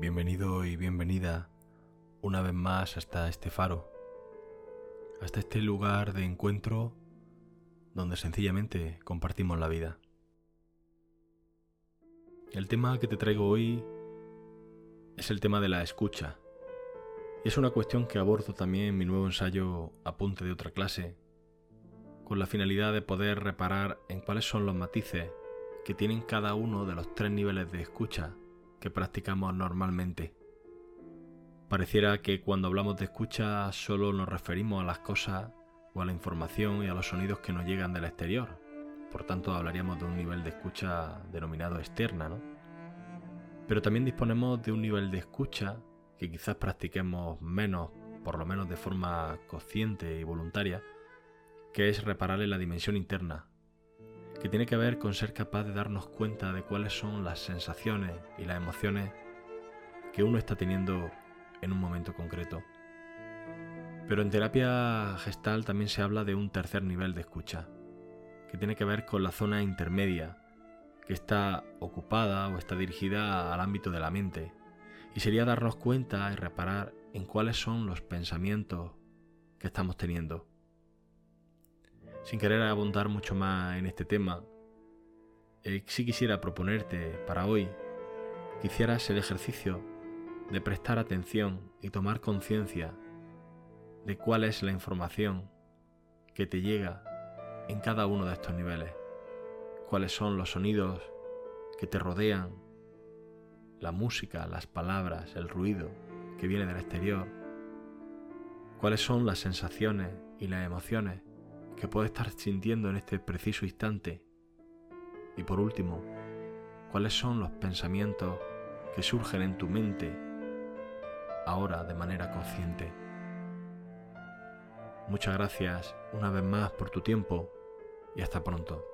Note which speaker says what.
Speaker 1: Bienvenido y bienvenida una vez más hasta este faro, hasta este lugar de encuentro donde sencillamente compartimos la vida. El tema que te traigo hoy es el tema de la escucha. Y es una cuestión que abordo también en mi nuevo ensayo Apunte de otra clase, con la finalidad de poder reparar en cuáles son los matices que tienen cada uno de los tres niveles de escucha que practicamos normalmente. Pareciera que cuando hablamos de escucha solo nos referimos a las cosas o a la información y a los sonidos que nos llegan del exterior. Por tanto, hablaríamos de un nivel de escucha denominado externa, ¿no? Pero también disponemos de un nivel de escucha que quizás practiquemos menos, por lo menos de forma consciente y voluntaria, que es reparar en la dimensión interna, que tiene que ver con ser capaz de darnos cuenta de cuáles son las sensaciones y las emociones que uno está teniendo en un momento concreto. Pero en terapia gestal también se habla de un tercer nivel de escucha, que tiene que ver con la zona intermedia, que está ocupada o está dirigida al ámbito de la mente, y sería darnos cuenta y reparar en cuáles son los pensamientos que estamos teniendo. Sin querer abundar mucho más en este tema, eh, sí quisiera proponerte para hoy que hicieras el ejercicio de prestar atención y tomar conciencia de cuál es la información que te llega en cada uno de estos niveles, cuáles son los sonidos que te rodean, la música, las palabras, el ruido que viene del exterior, cuáles son las sensaciones y las emociones que puedes estar sintiendo en este preciso instante. Y por último, cuáles son los pensamientos que surgen en tu mente ahora de manera consciente. Muchas gracias una vez más por tu tiempo y hasta pronto.